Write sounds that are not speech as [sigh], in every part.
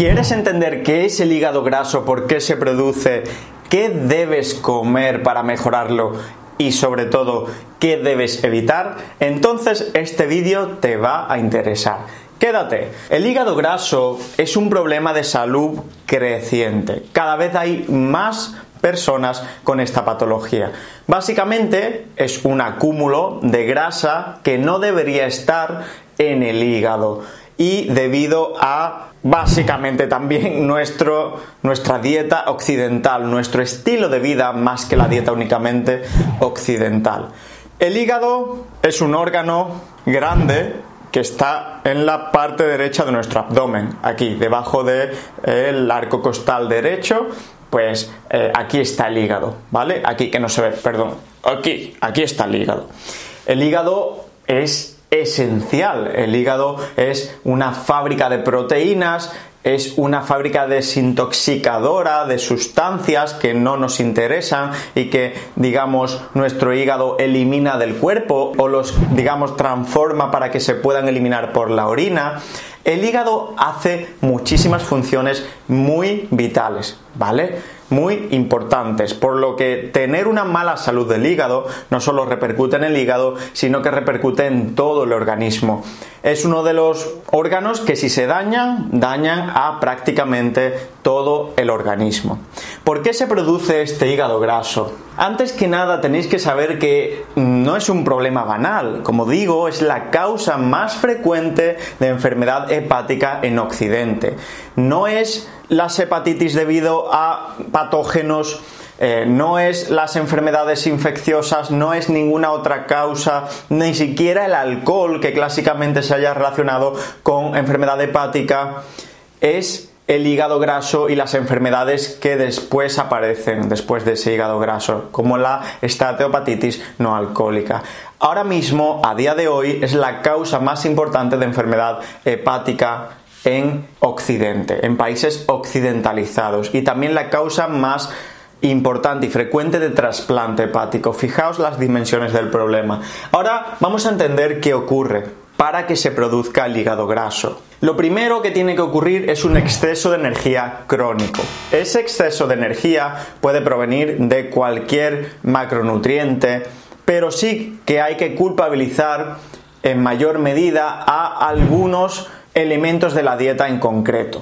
¿Quieres entender qué es el hígado graso, por qué se produce, qué debes comer para mejorarlo y sobre todo qué debes evitar? Entonces este vídeo te va a interesar. Quédate. El hígado graso es un problema de salud creciente. Cada vez hay más personas con esta patología. Básicamente es un acúmulo de grasa que no debería estar en el hígado y debido a básicamente también [laughs] nuestro, nuestra dieta occidental, nuestro estilo de vida más que la dieta únicamente occidental. El hígado es un órgano grande que está en la parte derecha de nuestro abdomen, aquí, debajo del de, arco costal derecho, pues eh, aquí está el hígado, ¿vale? Aquí que no se ve, perdón, aquí, aquí está el hígado. El hígado es esencial. El hígado es una fábrica de proteínas, es una fábrica desintoxicadora de sustancias que no nos interesan y que, digamos, nuestro hígado elimina del cuerpo o los, digamos, transforma para que se puedan eliminar por la orina. El hígado hace muchísimas funciones muy vitales, ¿vale? Muy importantes, por lo que tener una mala salud del hígado no solo repercute en el hígado, sino que repercute en todo el organismo. Es uno de los órganos que si se dañan, dañan a prácticamente todo el organismo. ¿Por qué se produce este hígado graso? Antes que nada tenéis que saber que no es un problema banal, como digo, es la causa más frecuente de enfermedad hepática en Occidente. No es las hepatitis debido a patógenos eh, no es las enfermedades infecciosas, no es ninguna otra causa, ni siquiera el alcohol que clásicamente se haya relacionado con enfermedad hepática, es el hígado graso y las enfermedades que después aparecen después de ese hígado graso, como la esteatohepatitis no alcohólica. Ahora mismo, a día de hoy, es la causa más importante de enfermedad hepática en Occidente, en países occidentalizados, y también la causa más importante y frecuente de trasplante hepático. Fijaos las dimensiones del problema. Ahora vamos a entender qué ocurre para que se produzca el hígado graso. Lo primero que tiene que ocurrir es un exceso de energía crónico. Ese exceso de energía puede provenir de cualquier macronutriente, pero sí que hay que culpabilizar en mayor medida a algunos elementos de la dieta en concreto.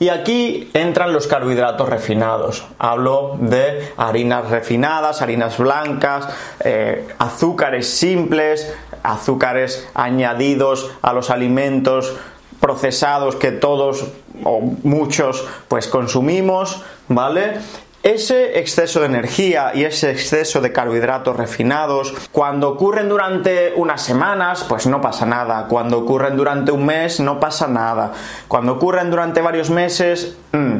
Y aquí entran los carbohidratos refinados. Hablo de harinas refinadas, harinas blancas, eh, azúcares simples, azúcares añadidos a los alimentos procesados que todos o muchos pues consumimos, ¿vale? Ese exceso de energía y ese exceso de carbohidratos refinados, cuando ocurren durante unas semanas, pues no pasa nada. Cuando ocurren durante un mes, no pasa nada. Cuando ocurren durante varios meses, mm.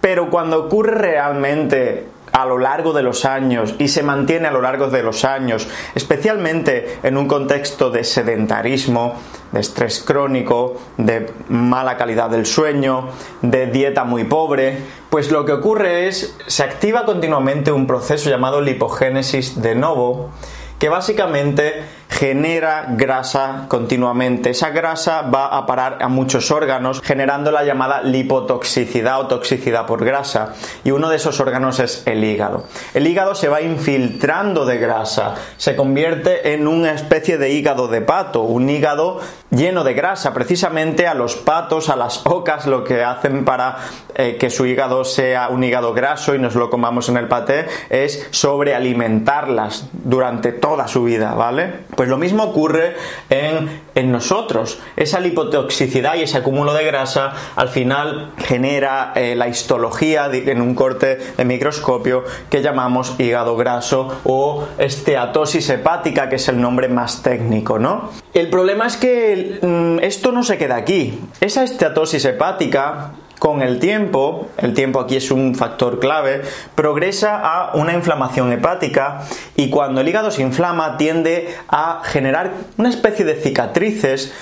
pero cuando ocurre realmente a lo largo de los años y se mantiene a lo largo de los años, especialmente en un contexto de sedentarismo, de estrés crónico, de mala calidad del sueño, de dieta muy pobre, pues lo que ocurre es se activa continuamente un proceso llamado lipogénesis de novo que básicamente genera grasa continuamente. Esa grasa va a parar a muchos órganos generando la llamada lipotoxicidad o toxicidad por grasa y uno de esos órganos es el hígado. El hígado se va infiltrando de grasa, se convierte en una especie de hígado de pato, un hígado lleno de grasa. Precisamente a los patos, a las ocas, lo que hacen para eh, que su hígado sea un hígado graso y nos lo comamos en el paté es sobrealimentarlas durante toda su vida, ¿vale? Pues lo mismo ocurre en, nosotros. Esa lipotoxicidad y ese acúmulo de grasa al final genera eh, la histología en un corte de microscopio que llamamos hígado graso o esteatosis hepática, que es el nombre más técnico, ¿no? El problema es que mm, esto no se queda aquí. Esa esteatosis hepática con el tiempo, el tiempo aquí es un factor clave, progresa a una inflamación hepática y cuando el hígado se inflama tiende a generar una especie de cicatrices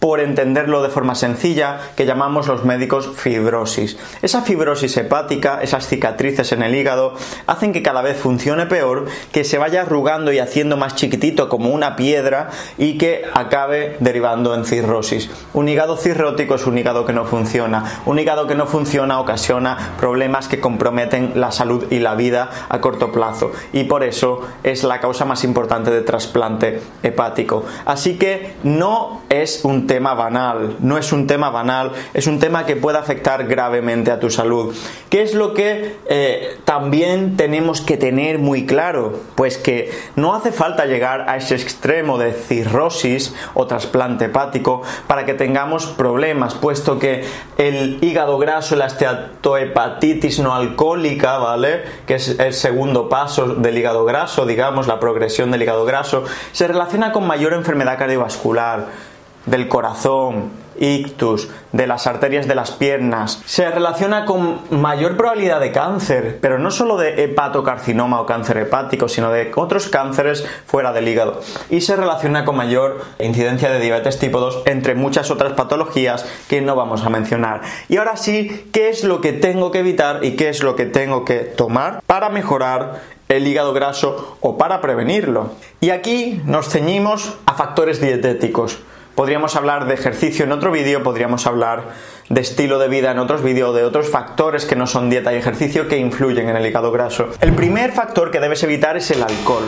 por entenderlo de forma sencilla, que llamamos los médicos fibrosis. Esa fibrosis hepática, esas cicatrices en el hígado, hacen que cada vez funcione peor, que se vaya arrugando y haciendo más chiquitito como una piedra y que acabe derivando en cirrosis. Un hígado cirrótico es un hígado que no funciona. Un hígado que no funciona ocasiona problemas que comprometen la salud y la vida a corto plazo y por eso es la causa más importante de trasplante hepático. Así que no es un tema banal, no es un tema banal, es un tema que puede afectar gravemente a tu salud. ¿Qué es lo que eh, también tenemos que tener muy claro? Pues que no hace falta llegar a ese extremo de cirrosis o trasplante hepático para que tengamos problemas, puesto que el hígado graso, la esteatohepatitis no alcohólica, ¿vale? Que es el segundo paso del hígado graso, digamos, la progresión del hígado graso, se relaciona con mayor enfermedad cardiovascular del corazón, ictus, de las arterias de las piernas. Se relaciona con mayor probabilidad de cáncer, pero no solo de hepatocarcinoma o cáncer hepático, sino de otros cánceres fuera del hígado. Y se relaciona con mayor incidencia de diabetes tipo 2, entre muchas otras patologías que no vamos a mencionar. Y ahora sí, ¿qué es lo que tengo que evitar y qué es lo que tengo que tomar para mejorar el hígado graso o para prevenirlo? Y aquí nos ceñimos a factores dietéticos. Podríamos hablar de ejercicio en otro vídeo, podríamos hablar de estilo de vida en otros vídeos, de otros factores que no son dieta y ejercicio que influyen en el hígado graso. El primer factor que debes evitar es el alcohol.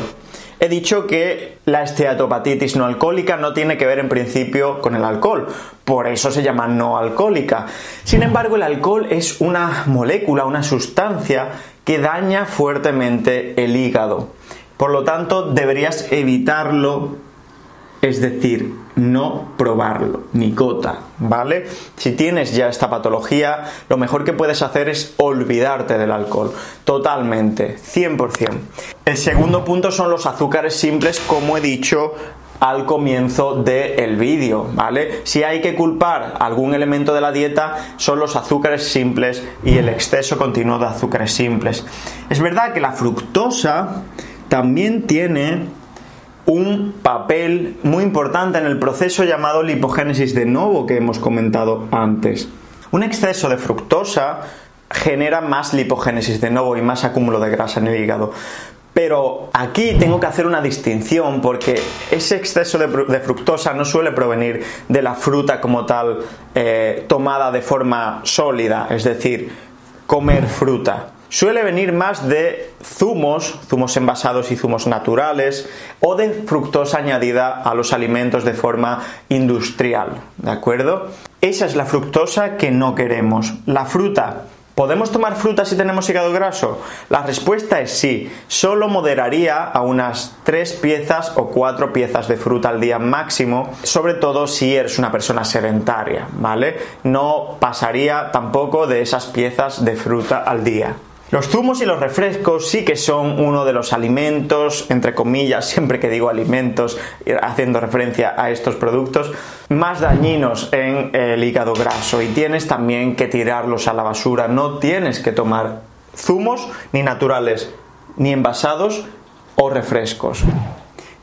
He dicho que la esteatopatitis no alcohólica no tiene que ver en principio con el alcohol, por eso se llama no alcohólica. Sin embargo, el alcohol es una molécula, una sustancia que daña fuertemente el hígado. Por lo tanto, deberías evitarlo es decir, no probarlo, ni gota, ¿vale? Si tienes ya esta patología, lo mejor que puedes hacer es olvidarte del alcohol, totalmente, 100%. El segundo punto son los azúcares simples, como he dicho al comienzo del vídeo, ¿vale? Si hay que culpar algún elemento de la dieta, son los azúcares simples y el exceso continuo de azúcares simples. Es verdad que la fructosa también tiene un papel muy importante en el proceso llamado lipogénesis de nuevo que hemos comentado antes. Un exceso de fructosa genera más lipogénesis de nuevo y más acúmulo de grasa en el hígado. Pero aquí tengo que hacer una distinción porque ese exceso de, fructosa no suele provenir de la fruta como tal eh, tomada de forma sólida, es decir, comer fruta suele venir más de zumos, zumos envasados y zumos naturales, o de fructosa añadida a los alimentos de forma industrial, ¿de acuerdo? Esa es la fructosa que no queremos. La fruta ¿Podemos tomar fruta si tenemos hígado graso? La respuesta es sí. Solo moderaría a unas 3 piezas o 4 piezas de fruta al día máximo, sobre todo si eres una persona sedentaria, ¿vale? No pasaría tampoco de esas piezas de fruta al día. Los zumos y los refrescos sí que son uno de los alimentos, entre comillas, siempre que digo alimentos, haciendo referencia a estos productos, más dañinos en el hígado graso y tienes también que tirarlos a la basura. No tienes que tomar zumos ni naturales, ni envasados o refrescos.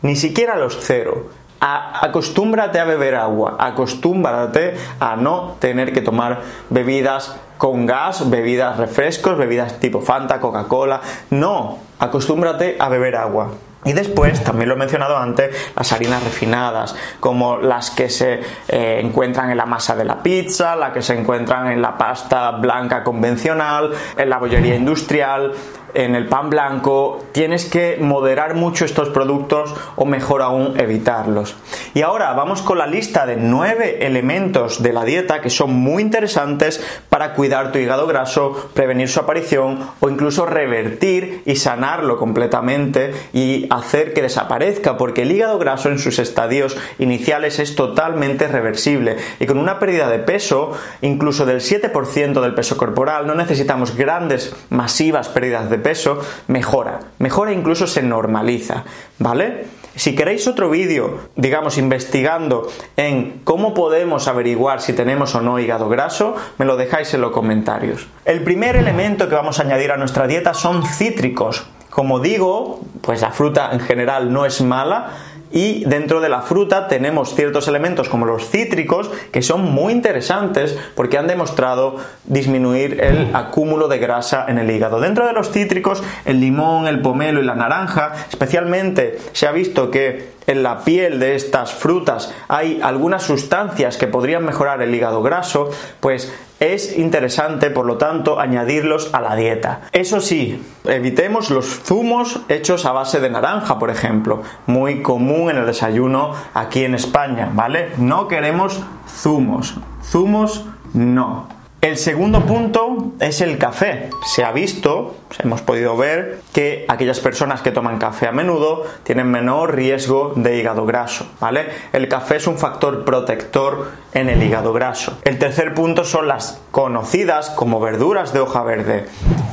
Ni siquiera los cero. acostúmbrate a beber agua, acostúmbrate a no tener que tomar bebidas con gas, bebidas refrescos, bebidas tipo Fanta, Coca-Cola. No, acostúmbrate a beber agua. Y después, también lo he mencionado antes, las harinas refinadas, como las que se eh, encuentran en la masa de la pizza, las que se encuentran en la pasta blanca convencional, en la bollería industrial, en el pan blanco, tienes que moderar mucho estos productos o mejor aún evitarlos. Y ahora vamos con la lista de nueve elementos de la dieta que son muy interesantes para cuidar tu hígado graso, prevenir su aparición o incluso revertir y sanarlo completamente y hacer que desaparezca porque el hígado graso en sus estadios iniciales es totalmente reversible y con una pérdida de peso incluso del 7% del peso corporal no necesitamos grandes masivas pérdidas de peso, mejora, mejora e incluso se normaliza, ¿vale? Si queréis otro vídeo, digamos, investigando en cómo podemos averiguar si tenemos o no hígado graso, me lo dejáis en los comentarios. El primer elemento que vamos a añadir a nuestra dieta son cítricos. Como digo, pues la fruta en general no es mala, Y dentro de la fruta tenemos ciertos elementos como los cítricos que son muy interesantes porque han demostrado disminuir el acúmulo de grasa en el hígado. Dentro de los cítricos, el limón, el pomelo y la naranja, especialmente se ha visto que en la piel de estas frutas hay algunas sustancias que podrían mejorar el hígado graso, pues es interesante, por lo tanto, añadirlos a la dieta. Eso sí, evitemos los zumos hechos a base de naranja, por ejemplo, muy común en el desayuno aquí en España, ¿vale? No queremos zumos. Zumos no. El segundo punto es el café. Se ha visto, hemos podido ver que aquellas personas que toman café a menudo tienen menor riesgo de hígado graso, ¿vale? El café es un factor protector en el hígado graso. El tercer punto son las conocidas como verduras de hoja verde.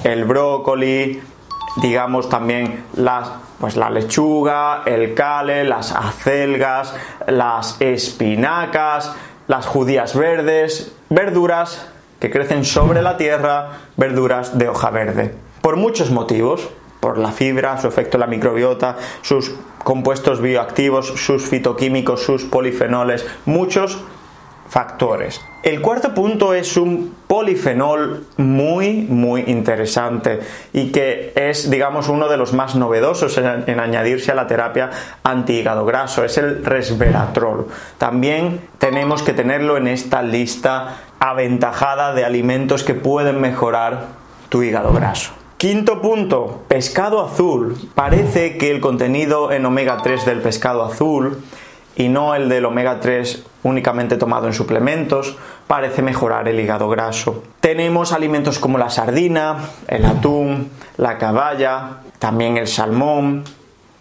El brócoli, digamos también las pues la lechuga, el cale, las acelgas, las espinacas, las judías verdes, verduras que crecen sobre la tierra verduras de hoja verde. Por muchos motivos, por la fibra, su efecto en la microbiota, sus compuestos bioactivos, sus fitoquímicos, sus polifenoles, muchos factores. El cuarto punto es un polifenol muy muy interesante y que es digamos uno de los más novedosos en, añadirse a la terapia anti-hígado graso, es el resveratrol. También tenemos que tenerlo en esta lista aventajada de alimentos que pueden mejorar tu hígado graso. Quinto punto, pescado azul. Parece que el contenido en omega 3 del pescado azul y no el del omega 3 únicamente tomado en suplementos, parece mejorar el hígado graso. Tenemos alimentos como la sardina, el atún, la caballa, también el salmón,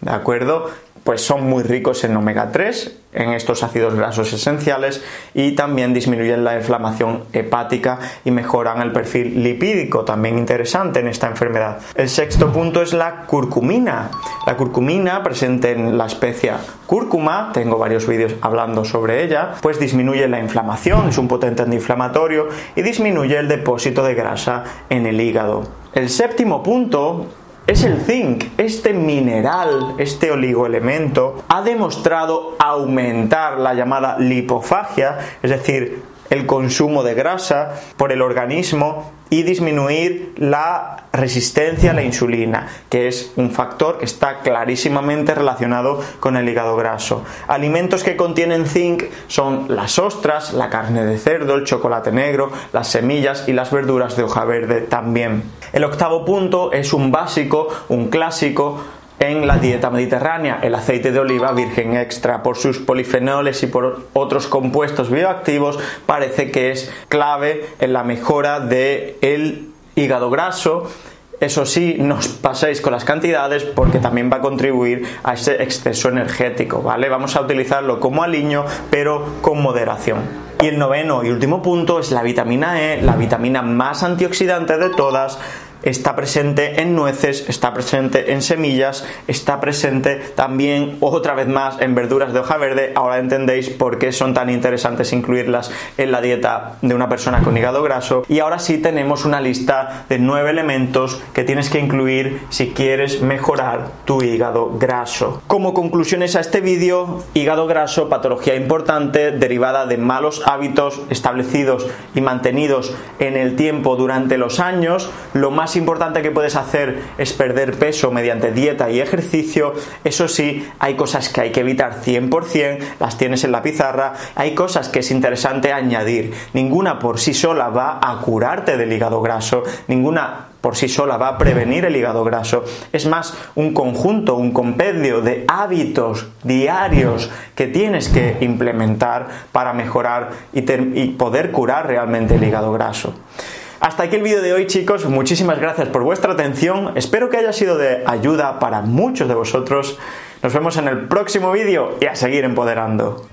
¿de acuerdo? Pues son muy ricos en omega 3, en estos ácidos grasos esenciales y también disminuyen la inflamación hepática y mejoran el perfil lipídico, también interesante en esta enfermedad. El sexto punto es la curcumina. La curcumina presente en la especia cúrcuma, tengo varios vídeos hablando sobre ella, pues disminuye la inflamación, es un potente antiinflamatorio y disminuye el depósito de grasa en el hígado. El séptimo punto es el zinc. Este mineral, este oligoelemento, ha demostrado aumentar la llamada lipofagia, es decir, el consumo de grasa por el organismo y disminuir la resistencia a la insulina, que es un factor que está clarísimamente relacionado con el hígado graso. Alimentos que contienen zinc son las ostras, la carne de cerdo, el chocolate negro, las semillas y las verduras de hoja verde también. El octavo punto es un básico, un clásico, en la dieta mediterránea. El aceite de oliva virgen extra, por sus polifenoles y por otros compuestos bioactivos, parece que es clave en la mejora del el hígado graso. Eso sí, no os paséis con las cantidades porque también va a contribuir a ese exceso energético, ¿vale? Vamos a utilizarlo como aliño, pero con moderación. Y el noveno y último punto es la vitamina E, la vitamina más antioxidante de todas, está presente en nueces, está presente en semillas, está presente también otra vez más en verduras de hoja verde. Ahora entendéis por qué son tan interesantes incluirlas en la dieta de una persona con hígado graso. Y ahora sí tenemos una lista de nueve elementos que tienes que incluir si quieres mejorar tu hígado graso. Como conclusiones a este vídeo, hígado graso, patología importante derivada de malos hábitos establecidos y mantenidos en el tiempo durante los años. Lo importante que puedes hacer es perder peso mediante dieta y ejercicio. Eso sí, hay cosas que hay que evitar 100%, las tienes en la pizarra. Hay cosas que es interesante añadir. Ninguna por sí sola va a curarte del hígado graso, ninguna por sí sola va a prevenir el hígado graso. Es más un conjunto, un compendio de hábitos diarios que tienes que implementar para mejorar y poder curar realmente el hígado graso. Hasta aquí el vídeo de hoy chicos, muchísimas gracias por vuestra atención, espero que haya sido de ayuda para muchos de vosotros, nos vemos en el próximo vídeo y a seguir empoderando.